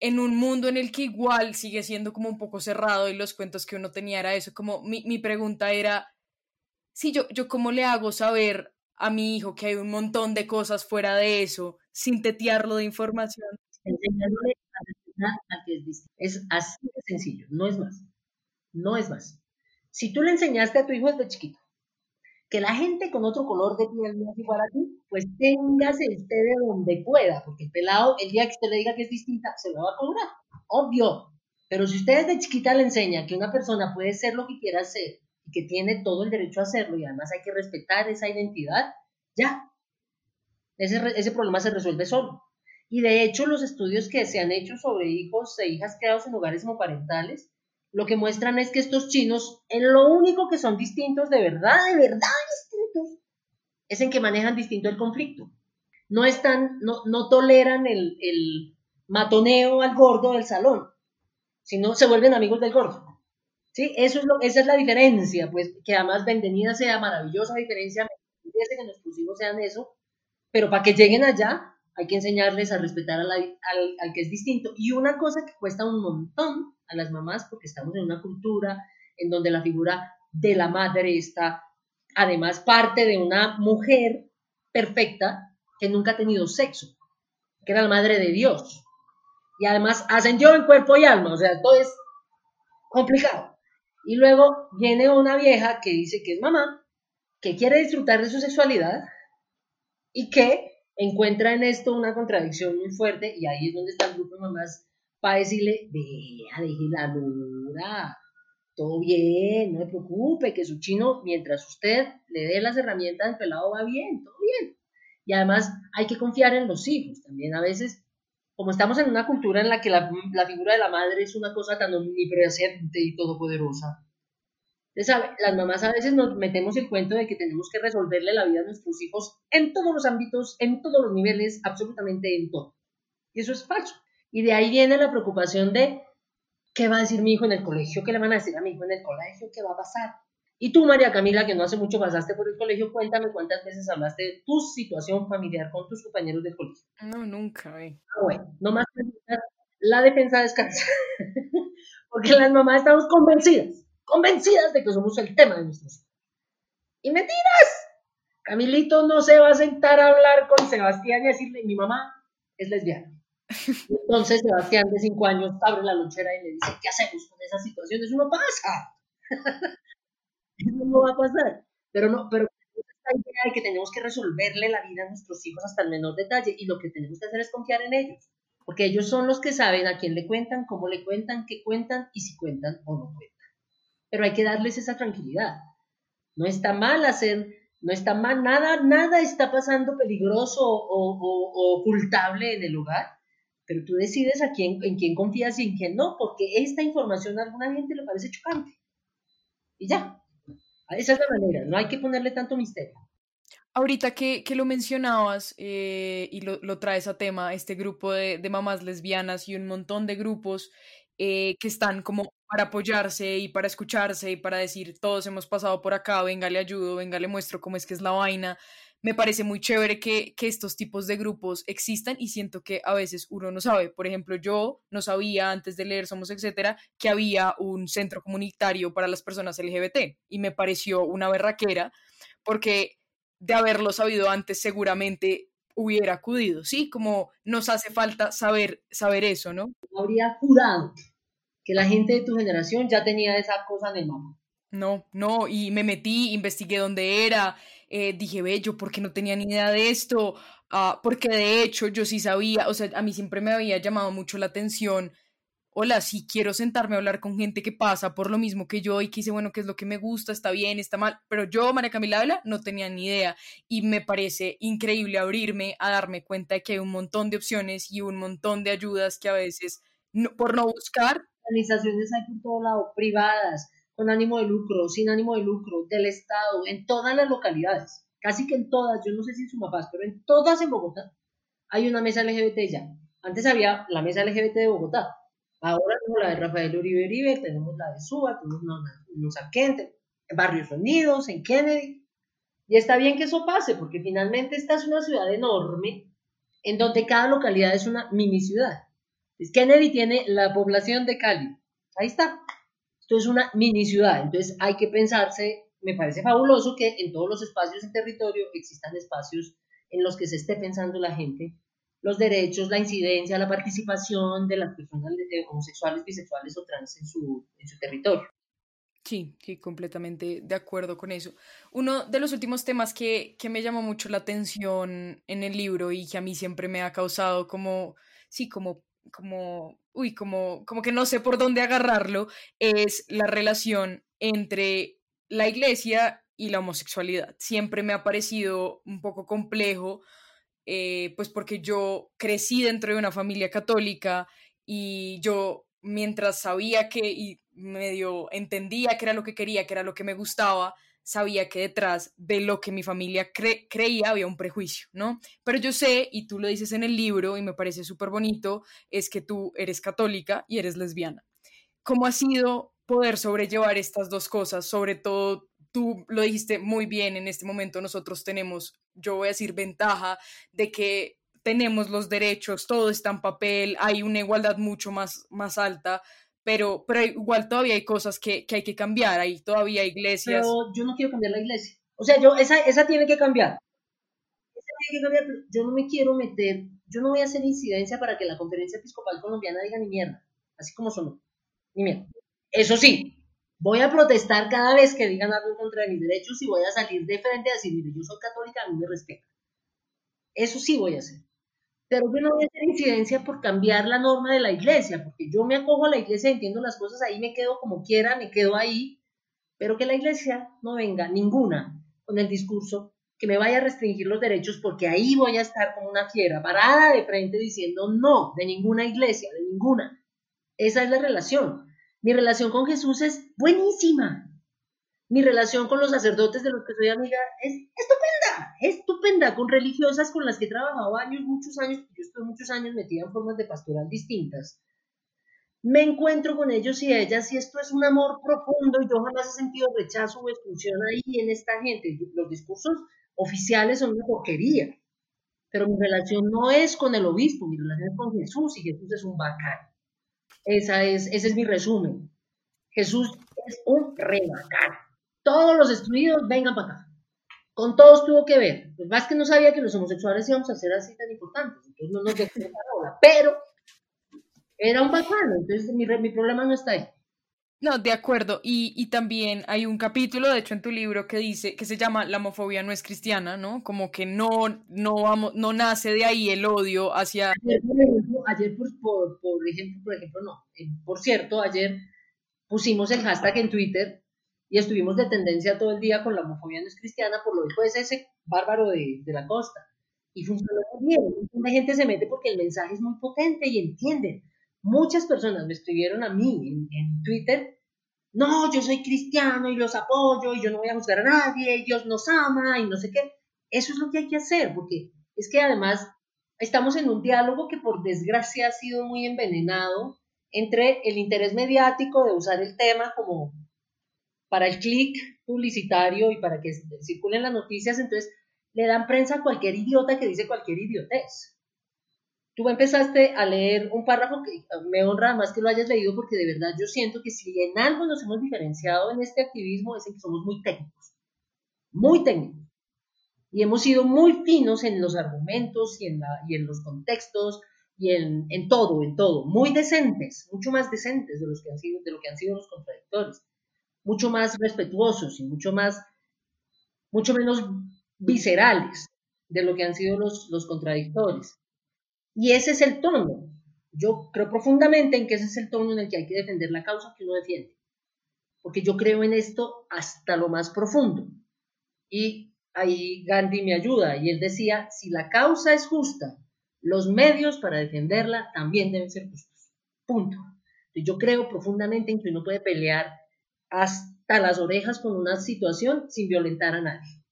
en un mundo en el que igual sigue siendo como un poco cerrado y los cuentos que uno tenía era eso, como mi, mi pregunta era, si yo, yo cómo le hago saber a mi hijo que hay un montón de cosas fuera de eso, sintetearlo de información. Enseñándole a que Es así de sencillo, no es más no es más. Si tú le enseñaste a tu hijo desde chiquito que la gente con otro color de piel no es igual a ti, pues téngase usted de donde pueda, porque el pelado, el día que usted le diga que es distinta, se lo va a cobrar, obvio. Pero si usted desde chiquita le enseña que una persona puede ser lo que quiera ser y que tiene todo el derecho a hacerlo y además hay que respetar esa identidad, ya, ese, problema se resuelve solo. Y de hecho, los estudios que se han hecho sobre hijos e hijas creados en hogares homoparentales lo que muestran es que estos chinos, en lo único que son distintos, de verdad, de verdad distintos, es en que manejan distinto el conflicto. No están, no, no toleran el, el matoneo al gordo del salón, sino se vuelven amigos del gordo. ¿Sí? Eso es lo, esa es la diferencia, pues que además bienvenida sea maravillosa diferencia, que nuestros hijos sean eso, pero para que lleguen allá hay que enseñarles a respetar al, al, que es distinto. Y una cosa que cuesta un montón a las mamás, porque estamos en una cultura en donde la figura de la madre está además parte de una mujer perfecta que nunca ha tenido sexo, que era la madre de Dios. Y además ascendió en cuerpo y alma, o sea, todo es complicado. Y luego viene una vieja que dice que es mamá, que quiere disfrutar de su sexualidad y que encuentra en esto una contradicción muy fuerte y ahí es donde está el grupo de mamás para decirle, vea, deje la duda, todo bien, no se preocupe, que su chino, mientras usted le dé las herramientas, el pelado va bien, todo bien. Y además hay que confiar en los hijos también. A veces, como estamos en una cultura en la que la, figura de la madre es una cosa tan omnipresente y todopoderosa, las mamás a veces nos metemos el cuento de que tenemos que resolverle la vida a nuestros hijos en todos los ámbitos, en todos los niveles, absolutamente en todo. Y eso es falso. Y de ahí viene la preocupación de qué va a decir mi hijo en el colegio, qué le van a decir a mi hijo en el colegio, qué va a pasar. Y tú, María Camila, que no hace mucho pasaste por el colegio, cuéntame cuántas veces hablaste de tu situación familiar con tus compañeros del colegio. No, nunca, eh. Ah, bueno, nomás la defensa descansa. Porque las mamás estamos convencidas, convencidas de que somos el tema de nuestros hijos. Y mentiras. Camilito no se va a sentar a hablar con Sebastián y decirle, mi mamá es lesbiana. Entonces Sebastián de cinco años abre la lonchera y le dice, ¿qué hacemos con esas situaciones? Eso no pasa. Eso no va a pasar. Pero no, pero esta idea de que tenemos que resolverle la vida a nuestros hijos hasta el menor detalle y lo que tenemos que hacer es confiar en ellos. Porque ellos son los que saben a quién le cuentan, cómo le cuentan, qué cuentan y si cuentan o no cuentan. Pero hay que darles esa tranquilidad. No está mal hacer, no está mal, nada, nada está pasando peligroso o, ocultable en el hogar, pero tú decides a quién, en quién confías y en quién no, porque esta información a alguna gente le parece chocante. Y ya, esa es la manera, no hay que ponerle tanto misterio. Ahorita que, que lo mencionabas eh, y lo, lo, traes a tema, este grupo de, de, mamás lesbianas y un montón de grupos eh, que están como para apoyarse y para escucharse y para decir todos hemos pasado por acá, venga le ayudo, venga le muestro cómo es que es la vaina. Me parece muy chévere que, que estos tipos de grupos existan y siento que a veces uno no sabe. Por ejemplo, yo no sabía antes de leer Somos, etcétera, que había un centro comunitario para las personas LGBT y me pareció una berraquera porque de haberlo sabido antes seguramente hubiera acudido, ¿sí? Como nos hace falta saber, saber eso, ¿no? Habría jurado que la gente de tu generación ya tenía esa cosa en el mapa. No, no, y me metí, investigué dónde era, eh, dije, ve, yo porque no tenía ni idea de esto, ah, porque de hecho yo sí sabía, o sea, a mí siempre me había llamado mucho la atención hola, si quiero sentarme a hablar con gente que pasa por lo mismo que yo y que dice, bueno, qué es lo que me gusta, está bien, está mal, pero yo, María Camila Ávila, no tenía ni idea y me parece increíble abrirme a darme cuenta de que hay un montón de opciones y un montón de ayudas que a veces, por no buscar. Organizaciones hay por todo lado, privadas, con ánimo de lucro, sin ánimo de lucro, del Estado, en todas las localidades, casi que en todas, yo no sé si en Sumapaz, pero en todas en Bogotá hay una mesa LGBT ya. Antes había la mesa LGBT de Bogotá, Ahora tenemos la de Rafael Uribe Uribe, tenemos la de Suba, tenemos la de en Barrios Unidos, en Kennedy. Y está bien que eso pase, porque finalmente esta es una ciudad enorme, en donde cada localidad es una mini ciudad. Kennedy tiene la población de Cali. Ahí está. Esto es una mini ciudad. Entonces hay que pensarse, me parece fabuloso que en todos los espacios en territorio existan espacios en los que se esté pensando la gente los derechos, la incidencia, la participación de las personas eh, homosexuales, bisexuales o trans en su, en su territorio. Sí, sí, completamente de acuerdo con eso. Uno de los últimos temas que, que, me llamó mucho la atención en el libro y que a mí siempre me ha causado como, sí, como, como, uy, como, como que no sé por dónde agarrarlo, es la relación entre la iglesia y la homosexualidad. Siempre me ha parecido un poco complejo eh, pues porque yo crecí dentro de una familia católica y yo mientras sabía que y medio entendía que era lo que quería, que era lo que me gustaba, sabía que detrás de lo que mi familia creía había un prejuicio, ¿no? Pero yo sé, y tú lo dices en el libro y me parece súper bonito, es que tú eres católica y eres lesbiana. ¿Cómo ha sido poder sobrellevar estas dos cosas, sobre todo tú lo dijiste muy bien, en este momento nosotros tenemos, yo voy a decir, ventaja de que tenemos los derechos, todo está en papel, hay una igualdad mucho más, más alta, pero, pero igual todavía hay cosas que, que hay que cambiar, hay todavía iglesias. Pero yo no quiero cambiar la iglesia. O sea, yo, esa, esa tiene que cambiar. Esa tiene que cambiar, pero yo no me quiero meter, yo no voy a hacer incidencia para que la conferencia episcopal colombiana diga ni mierda, así como son, ni mierda. Eso sí, Voy a protestar cada vez que digan algo contra mis derechos y voy a salir de frente a decir, mire, yo soy católica, a mí me respeta. Eso sí voy a hacer. Pero yo no voy incidencia por cambiar la norma de la iglesia, porque yo me acojo a la iglesia, entiendo las cosas, ahí me quedo como quiera, me quedo ahí, pero que la iglesia no venga ninguna con el discurso que me vaya a restringir los derechos, porque ahí voy a estar como una fiera, parada de frente diciendo no, de ninguna iglesia, de ninguna. Esa es la relación. Mi relación con Jesús es buenísima. Mi relación con los sacerdotes de los que soy amiga es estupenda, estupenda, con religiosas con las que he trabajado años, muchos años, yo estoy muchos años metida en formas de pastoral distintas. me encuentro con ellos y ellas y esto es un amor profundo y yo jamás he sentido rechazo o exclusión ahí en esta gente. Los discursos oficiales son una porquería, pero mi relación no es con el obispo, mi relación es con Jesús y Jesús es un bacán. Esa es, ese es mi resumen. Jesús es un re bacán. Todos los destruidos vengan para acá. Con todos tuvo que ver. Pues más que no sabía que los homosexuales íbamos a ser así tan importantes, entonces no nos dejó ahora. Pero era un bacano, entonces mi, mi problema no está ahí. No, de acuerdo. Y, y, también hay un capítulo, de hecho, en tu libro que dice, que se llama La homofobia no es cristiana, ¿no? Como que no, no vamos, no nace de ahí el odio hacia. Ayer, por ejemplo, ayer por, por, por ejemplo, por ejemplo, no. Eh, por cierto, ayer pusimos el hashtag en Twitter y estuvimos de tendencia todo el día con la homofobia no es cristiana por lo que es ese bárbaro de, de la costa. Y funcionó muy bien. La gente se mete porque el mensaje es muy potente y entienden Muchas personas me escribieron a mí en, Twitter, no, yo soy cristiano y los apoyo y yo no voy a juzgar a nadie Dios nos ama y no sé qué. Eso es lo que hay que hacer, porque es que además estamos en un diálogo que por desgracia ha sido muy envenenado entre el interés mediático de usar el tema como para el clic publicitario y para que circulen las noticias, entonces le dan prensa a cualquier idiota que dice cualquier idiotez. Tú empezaste a leer un párrafo que me honra más que lo hayas leído porque de verdad yo siento que si en algo nos hemos diferenciado en este activismo es en que somos muy técnicos, muy técnicos. Y hemos sido muy finos en los argumentos y en, los contextos y en, en, todo, en todo, muy decentes, mucho más decentes de, los que han sido, de lo que han sido los contradictores, mucho más respetuosos y mucho más, mucho menos viscerales de lo que han sido los, los contradictores. Y ese es el tono. Yo creo profundamente en que ese es el tono en el que hay que defender la causa que uno defiende. Porque yo creo en esto hasta lo más profundo. Y ahí Gandhi me ayuda. Y él decía, si la causa es justa, los medios para defenderla también deben ser justos. Punto. Yo creo profundamente en que uno puede pelear hasta las orejas con una situación sin violentar a nadie.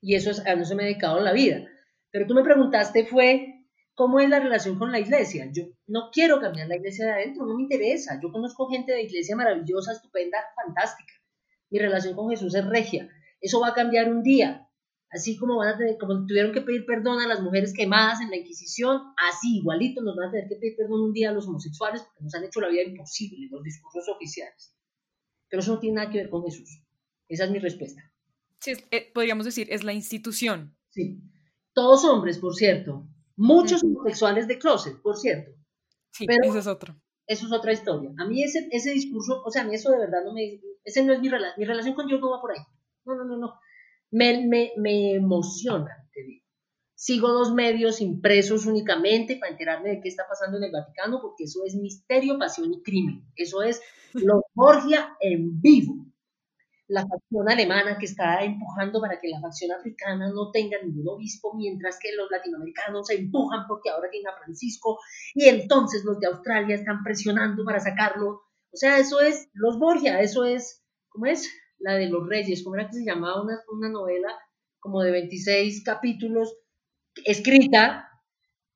Y eso es, a eso me he dedicado la vida. Pero tú me preguntaste fue ¿Cómo es la relación con la iglesia? Yo no quiero cambiar la iglesia de adentro, no me interesa. Yo conozco gente de iglesia maravillosa, estupenda, fantástica. Mi relación con Jesús es regia. Eso va a cambiar un día. Así como, van a tener, como tuvieron que pedir perdón a las mujeres quemadas en la Inquisición, así igualito nos van a tener que pedir perdón un día a los homosexuales porque nos han hecho la vida imposible los discursos oficiales. Pero eso no tiene nada que ver con Jesús. Esa es mi respuesta. Sí, eh, podríamos decir, es la institución. Sí. Todos hombres, por cierto, Muchos homosexuales de closet, por cierto. Sí, pero eso es otro. Eso es otra historia. A mí ese, ese discurso, o sea, a mí eso de verdad no me... Ese no es mi relación. Mi relación con Dios no va por ahí. No, no, no, no. Me, me, me emociona, te digo. Sigo dos medios impresos únicamente para enterarme de qué está pasando en el Vaticano, porque eso es misterio, pasión y crimen. Eso es los Borgia en vivo la facción alemana que está empujando para que la facción africana no tenga ningún obispo, mientras que los latinoamericanos se empujan porque ahora tiene a Francisco y entonces los de Australia están presionando para sacarlo. O sea, eso es los Borgia, eso es, ¿cómo es? La de los Reyes, ¿cómo era que se llamaba una, una novela como de 26 capítulos escrita?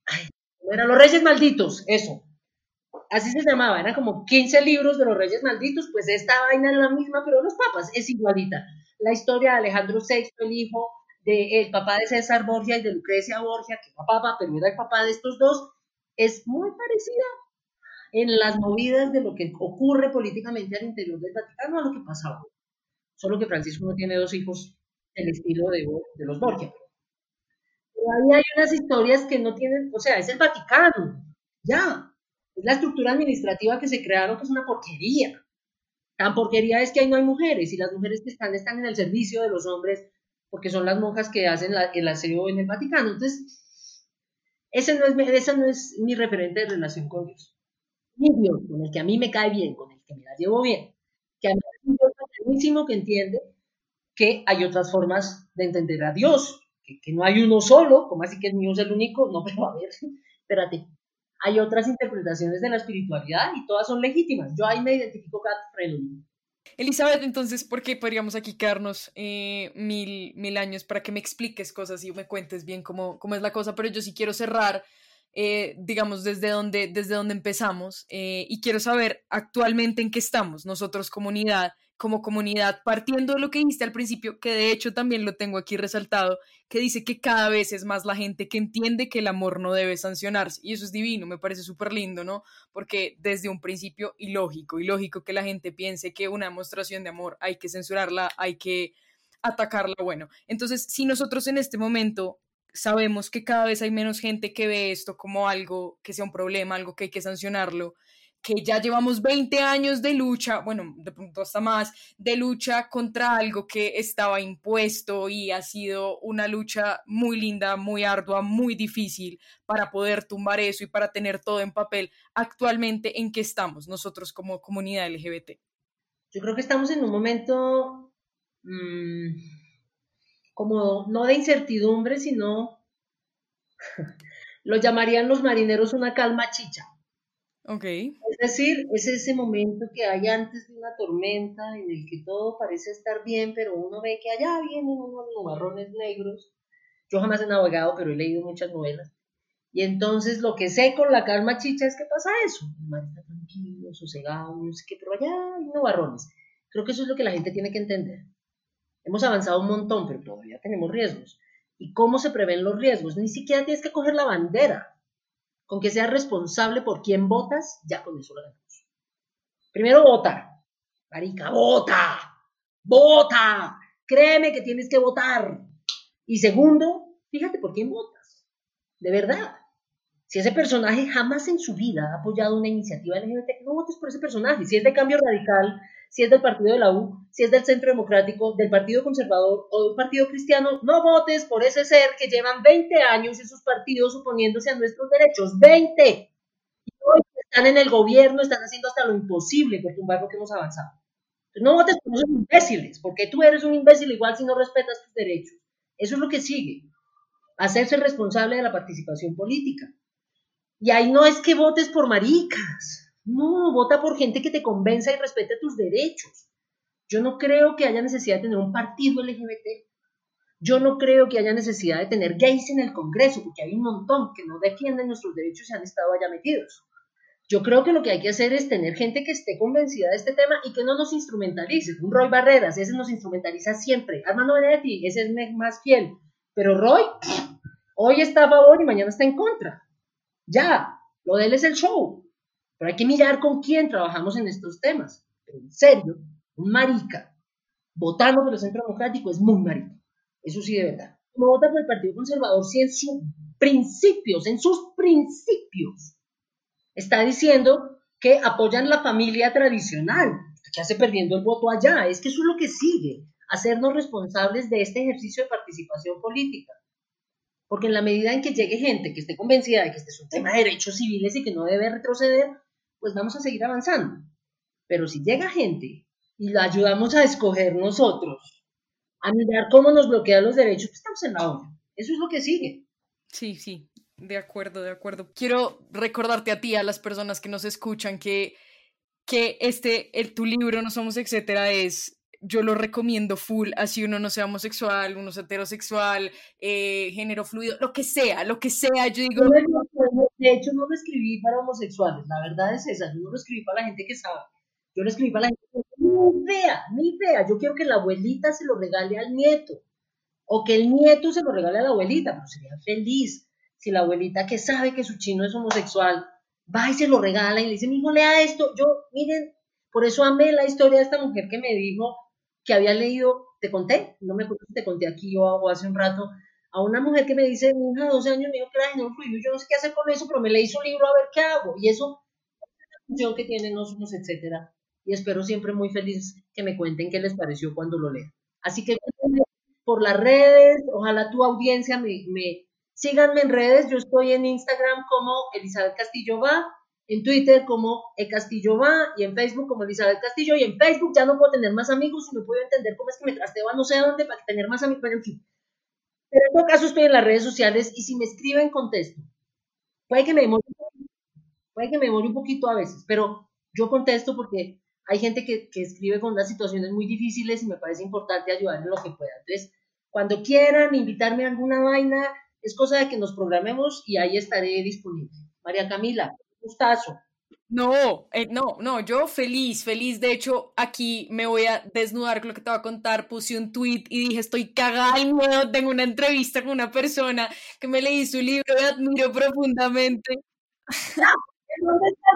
Ay, era Los Reyes Malditos, eso así se llamaba, eran como 15 libros de los reyes malditos, pues esta vaina es la misma, pero los papas es igualita. La historia de Alejandro VI, el hijo del papá de César Borgia y de Lucrecia Borgia, que papa, pero era el papá de estos dos, es muy parecida en las movidas de lo que ocurre políticamente al interior del Vaticano a lo que pasaba. Solo que Francisco no tiene dos hijos del estilo de, de los Borgia. Ahí hay unas historias que no tienen, o sea, es el Vaticano, ya, es la estructura administrativa que se crearon, que es una porquería. Tan porquería es que ahí no hay mujeres y las mujeres que están están en el servicio de los hombres porque son las monjas que hacen el aseo en el Vaticano. Entonces, ese no, es, esa no es mi referente de relación con Dios. Mi Dios, con el que a mí me cae bien, con el que me la llevo bien, que a mí es un Dios que entiende que hay otras formas de entender a Dios, que, no hay uno solo, como así que el mío es el único, no, pero a ver, espérate, hay otras interpretaciones de la espiritualidad y todas son legítimas. Yo ahí me identifico con Frenulin. Elizabeth, entonces, ¿por qué podríamos aquí quedarnos eh, mil, mil años para que me expliques cosas y me cuentes bien cómo, cómo es la cosa? Pero yo sí quiero cerrar eh, digamos, desde donde, desde donde empezamos eh, y quiero saber actualmente en qué estamos nosotros comunidad, como comunidad, partiendo de lo que dijiste al principio, que de hecho también lo tengo aquí resaltado, que dice que cada vez es más la gente que entiende que el amor no debe sancionarse y eso es divino, me parece súper lindo, ¿no? Porque desde un principio ilógico, ilógico que la gente piense que una demostración de amor hay que censurarla, hay que atacarla, bueno, entonces si nosotros en este momento sabemos que cada vez hay menos gente que ve esto como algo que sea un problema, algo que hay que sancionarlo, que ya llevamos 20 años de lucha, bueno, de pronto hasta más, de lucha contra algo que estaba impuesto y ha sido una lucha muy linda, muy ardua, muy difícil para poder tumbar eso y para tener todo en papel. Actualmente, ¿en qué estamos nosotros como comunidad LGBT? Yo creo que estamos en un momento... Mmm como no de incertidumbre, sino lo llamarían los marineros una calma chicha. Ok. Es decir, es ese momento que hay antes de una tormenta en el que todo parece estar bien, pero uno ve que allá vienen unos nubarrones negros. Yo jamás he navegado, pero he leído muchas novelas. Y entonces lo que sé con la calma chicha es que pasa eso. El mar está tranquilo, sosegado, no sé qué, pero allá hay nubarrones. Creo que eso es lo que la gente tiene que entender. Hemos avanzado un montón, pero todavía tenemos riesgos. ¿Y cómo se prevén los riesgos? Ni siquiera tienes que coger la bandera. Con que seas responsable por quién votas, ya con eso lo. Primero, vota. Marica, vota. Vota. Créeme que tienes que votar. Y segundo, fíjate por quién votas. De verdad. Si ese personaje jamás en su vida ha apoyado una iniciativa LGBT, no votes por ese personaje. Si es de cambio radical, si es del partido de la U, si es del Centro Democrático, del Partido Conservador o de un partido cristiano, no votes por ese ser que llevan 20 años en sus partidos oponiéndose a nuestros derechos. 20. Y hoy están en el gobierno, están haciendo hasta lo imposible por tumbar lo que hemos avanzado. No votes por esos imbéciles, porque tú eres un imbécil igual si no respetas tus derechos. Eso es lo que sigue. Hacerse responsable de la participación política. Y ahí no es que votes por maricas no, vota por gente que te convenza y respete tus derechos. Yo no creo que haya necesidad de tener un partido LGBT. Yo no creo que haya necesidad de tener gays en el Congreso, porque hay un montón que no defienden nuestros derechos y han estado allá metidos. Yo creo que lo que hay que hacer es tener gente que esté convencida de este tema y que no nos instrumentalice. Un Roy Barreras, ese nos instrumentaliza siempre. Armando Benedetti, ese es más fiel. Pero Roy, hoy está a favor y mañana está en contra. Ya, lo de él es el show. Pero hay que mirar con quién trabajamos en estos temas. Pero en serio, un marica votando por el Centro Democrático es muy marica. Eso sí, de verdad. ¿Cómo vota por el Partido Conservador si en sus principios, en sus principios, está diciendo que apoyan la familia tradicional? ¿Qué hace perdiendo el voto allá? Es que eso es lo que sigue, hacernos responsables de este ejercicio de participación política. Porque en la medida en que llegue gente que esté convencida de que este es un tema de derechos civiles y que no debe retroceder, pues vamos a seguir avanzando. Pero si llega gente y la ayudamos a escoger nosotros, a mirar cómo nos bloquean los derechos, pues estamos en la olla. Eso es lo que sigue. Sí, sí, de acuerdo, de acuerdo. Quiero recordarte a ti, a las personas que nos escuchan, que, que este, el, tu libro, No Somos, etcétera, es yo lo recomiendo full, así uno no sea homosexual, uno sea heterosexual, eh, género fluido, lo que sea, lo que sea, yo digo... De hecho, no lo escribí para homosexuales, la verdad es esa, yo no lo escribí para la gente que sabe, yo lo escribí para la gente que ni vea, ni vea, yo quiero que la abuelita se lo regale al nieto, o que el nieto se lo regale a la abuelita, pero sería feliz si la abuelita que sabe que su chino es homosexual, va y se lo regala y le dice, mi hijo, lea esto, yo, miren, por eso amé la historia de esta mujer que me dijo, que había leído, te conté, no me acuerdo si te conté aquí o, hace un rato, a una mujer que me dice, mi hija de 12 años me dijo que era género fluido, yo no sé qué hacer con eso, pero me leí su libro a ver qué hago, y eso es la función que tienen nosotros, etcétera, y espero siempre muy feliz que me cuenten qué les pareció cuando lo lean. Así que por las redes, ojalá tu audiencia me, me síganme en redes, yo estoy en Instagram como Elizabeth Castillo va, en Twitter como E Castillo va y en Facebook como Elizabeth Castillo y en Facebook ya no puedo tener más amigos y no puedo entender cómo es que me trasteo no sé dónde para tener más amigos, pero en fin. Pero en todo caso estoy en las redes sociales y si me escriben contesto. Puede que me demore, puede que me demore un poquito a veces, pero yo contesto porque hay gente que, que escribe con unas situaciones muy difíciles y me parece importante ayudar en lo que pueda. Entonces, cuando quieran invitarme a alguna vaina, es cosa de que nos programemos y ahí estaré disponible. María Camila, gustazo. No, eh, no, no, yo feliz, feliz. De hecho, aquí me voy a desnudar con lo que te voy a contar. Puse un tweet y dije, estoy cagada al miedo. Tengo una entrevista con una persona que me leí su libro y admiro profundamente. ¿Dónde está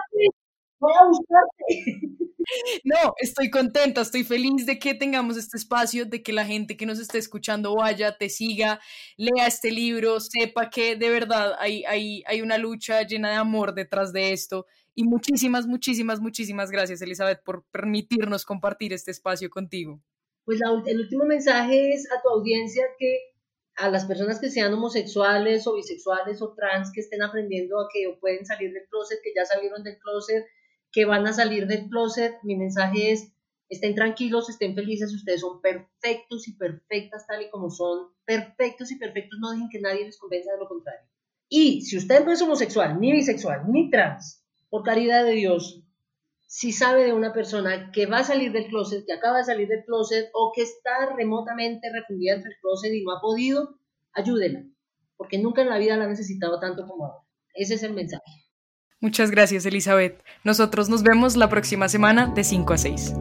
Voy a buscarte. No, estoy contenta, estoy feliz de que tengamos este espacio, de que la gente que nos esté escuchando vaya, te siga, lea este libro, sepa que de verdad hay, hay, hay una lucha llena de amor detrás de esto. Y muchísimas, muchísimas, muchísimas gracias, Elizabeth, por permitirnos compartir este espacio contigo. Pues el último mensaje es a tu audiencia que a las personas que sean homosexuales o bisexuales o trans que estén aprendiendo a que pueden salir del closet, que ya salieron del closet, que van a salir del closet, mi mensaje es, estén tranquilos, estén felices, ustedes son perfectos y perfectas tal y como son, perfectos y perfectos, no dejen que nadie les convenza de lo contrario. Y si usted no es homosexual, ni bisexual, ni trans, por caridad de Dios, si sabe de una persona que va a salir del closet, que acaba de salir del closet o que está remotamente refundida entre el closet y no ha podido, ayúdela, porque nunca en la vida la ha necesitado tanto como ahora. Ese es el mensaje. Muchas gracias, Elizabeth. Nosotros nos vemos la próxima semana de 5 a 6.